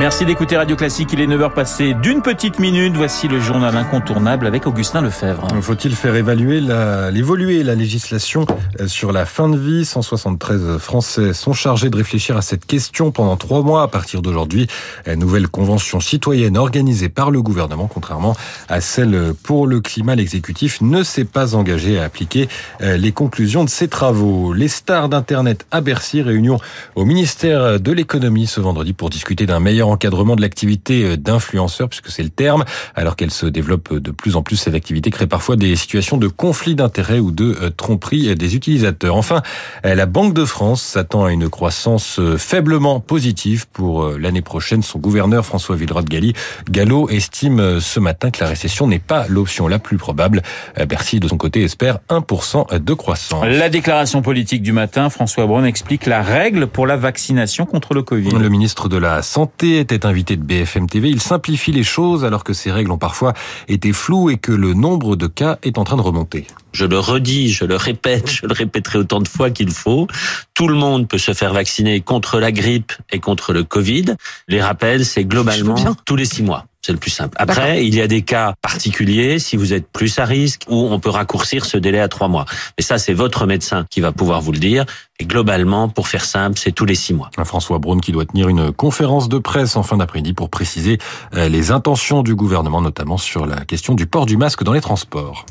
Merci d'écouter Radio Classique. Il est 9h passé d'une petite minute. Voici le journal incontournable avec Augustin Lefebvre. Faut-il faire évaluer la, l'évoluer la législation euh, sur la fin de vie? 173 Français sont chargés de réfléchir à cette question pendant trois mois à partir d'aujourd'hui. Nouvelle convention citoyenne organisée par le gouvernement, contrairement à celle pour le climat. L'exécutif ne s'est pas engagé à appliquer euh, les conclusions de ses travaux. Les stars d'Internet à Bercy, réunion au ministère de l'économie ce vendredi pour discuter d'un meilleur encadrement de l'activité euh, d'influenceur, puisque c'est le terme, alors qu'elle se développe de plus en plus, cette activité crée parfois des situations de conflit d'intérêts ou de euh, tromperie des utilisateurs. Enfin, euh, la Banque de France s'attend à une croissance faiblement positive pour l'année prochaine. Son gouverneur François Villeroy de Gallo estime ce matin que la récession n'est pas l'option la plus probable. Bercy, de son côté, espère 1% de croissance. La déclaration politique du matin, François Braun explique la règle pour la vaccination contre le Covid. Le ministre de la Santé était invité de BFM TV. Il simplifie les choses alors que ces règles ont parfois été floues et que le nombre de cas est en train de remonter. Je le redis, je le répète, je le répéterai autant de fois qu'il faut. Tout le monde peut se faire vacciner contre la grippe et contre le Covid. Les rappels, c'est globalement tous les six mois. C'est le plus simple. Après, il y a des cas particuliers, si vous êtes plus à risque, où on peut raccourcir ce délai à trois mois. Mais ça, c'est votre médecin qui va pouvoir vous le dire. Et globalement, pour faire simple, c'est tous les six mois. François Braun qui doit tenir une conférence de presse en fin d'après-midi pour préciser euh, les intentions du gouvernement, notamment sur la question du port du masque dans les transports.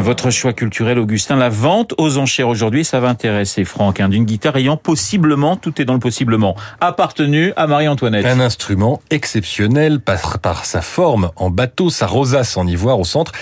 Votre choix culturel, Augustin, la vente aux enchères aujourd'hui, ça va intéresser Franck, hein, d'une guitare ayant possiblement, tout est dans le possiblement, appartenu à Marie-Antoinette. Un instrument exceptionnel par, par sa forme en bateau, sa rosace en ivoire au centre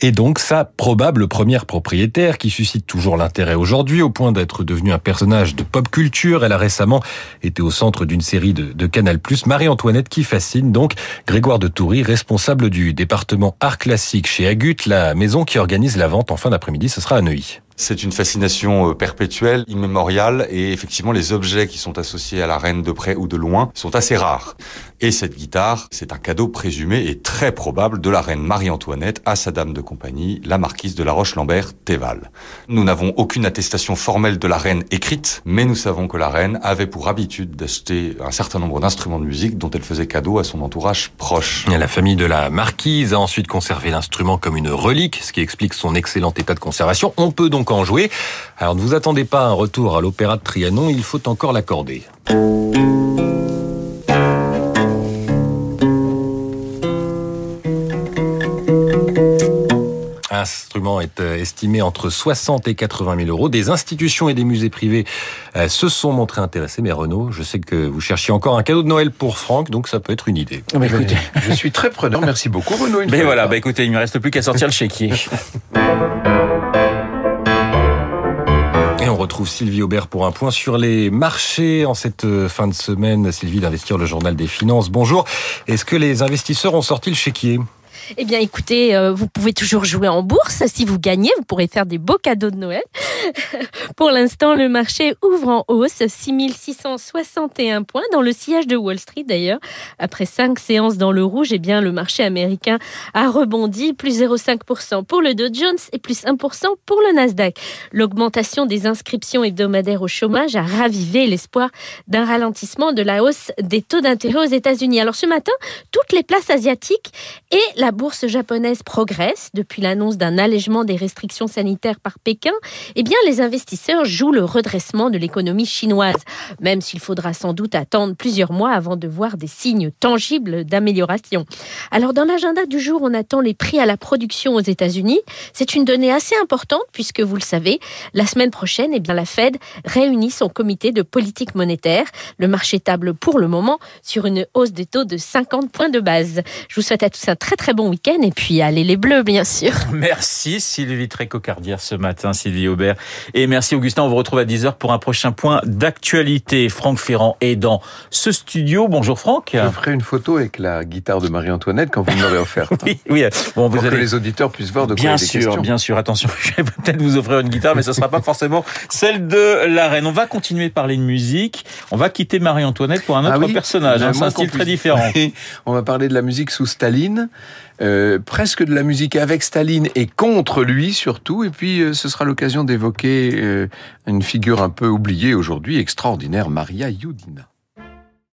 et donc sa probable première propriétaire qui suscite toujours l'intérêt aujourd'hui au point d'être devenue un personnage de pop culture. Elle a récemment été au centre d'une série de, de Canal+, Marie-Antoinette qui fascine donc Grégoire de Toury, responsable du département art classique chez Agut, la maison qui organise la vente en fin d'après-midi. Ce sera à Neuilly. C'est une fascination euh, perpétuelle, immémoriale, et effectivement les objets qui sont associés à la reine de près ou de loin sont assez rares. Et cette guitare, c'est un cadeau présumé et très probable de la reine Marie-Antoinette à sa dame de compagnie, la marquise de la Roche-Lambert Théval. Nous n'avons aucune attestation formelle de la reine écrite, mais nous savons que la reine avait pour habitude d'acheter un certain nombre d'instruments de musique dont elle faisait cadeau à son entourage proche. La famille de la marquise a ensuite conservé l'instrument comme une relique, ce qui explique son excellent état de conservation. On peut donc en jouer. Alors ne vous attendez pas à un retour à l'opéra de Trianon, il faut encore l'accorder. L'instrument est euh, estimé entre 60 et 80 000 euros. Des institutions et des musées privés euh, se sont montrés intéressés. Mais Renaud, je sais que vous cherchiez encore un cadeau de Noël pour Franck, donc ça peut être une idée. Mais écoutez, je suis très preneur. Merci beaucoup, Renaud. Mais voilà, bah écoutez, il ne me reste plus qu'à sortir le chéquier. Retrouve Sylvie Aubert pour un point sur les marchés en cette euh, fin de semaine. Sylvie d'Investir, le journal des finances. Bonjour. Est-ce que les investisseurs ont sorti le chéquier? Eh bien, écoutez, euh, vous pouvez toujours jouer en bourse. Si vous gagnez, vous pourrez faire des beaux cadeaux de Noël. Pour l'instant, le marché ouvre en hausse, 6661 points dans le sillage de Wall Street d'ailleurs. Après cinq séances dans le rouge, eh bien, le marché américain a rebondi, plus 0,5% pour le Dow Jones et plus 1% pour le Nasdaq. L'augmentation des inscriptions hebdomadaires au chômage a ravivé l'espoir d'un ralentissement de la hausse des taux d'intérêt aux États-Unis. Alors ce matin, toutes les places asiatiques et la bourse japonaise progresse depuis l'annonce d'un allègement des restrictions sanitaires par Pékin. Eh bien, les investisseurs jouent le redressement de l'économie chinoise, même s'il faudra sans doute attendre plusieurs mois avant de voir des signes tangibles d'amélioration. Alors, dans l'agenda du jour, on attend les prix à la production aux États-Unis. C'est une donnée assez importante puisque, vous le savez, la semaine prochaine, eh bien, la Fed réunit son comité de politique monétaire. Le marché table pour le moment sur une hausse des taux de 50 points de base. Je vous souhaite à tous un très très bon week-end et puis allez les bleus, bien sûr. Merci Sylvie Trécocardière ce matin, Sylvie Aubert. Et merci Augustin, on vous retrouve à 10h pour un prochain point d'actualité. Franck Ferrand est dans ce studio. Bonjour Franck. Je ferai une photo avec la guitare de Marie-Antoinette quand vous me l'aurez offerte. oui, oui. Bon, vous pour allez... que les auditeurs puissent voir de quoi bien il est sûr, question. Bien sûr, attention, je vais peut-être vous offrir une guitare, mais ce ne sera pas forcément celle de la reine. On va continuer de parler de musique. On va quitter Marie-Antoinette pour un autre Ah oui personnage. Hein, C'est un style très différent. On va parler de la musique sous Staline. Euh, presque de la musique avec Staline et contre lui surtout. Et puis euh, ce sera l'occasion d'évoquer euh, une figure un peu oubliée aujourd'hui, extraordinaire, Maria Youdina.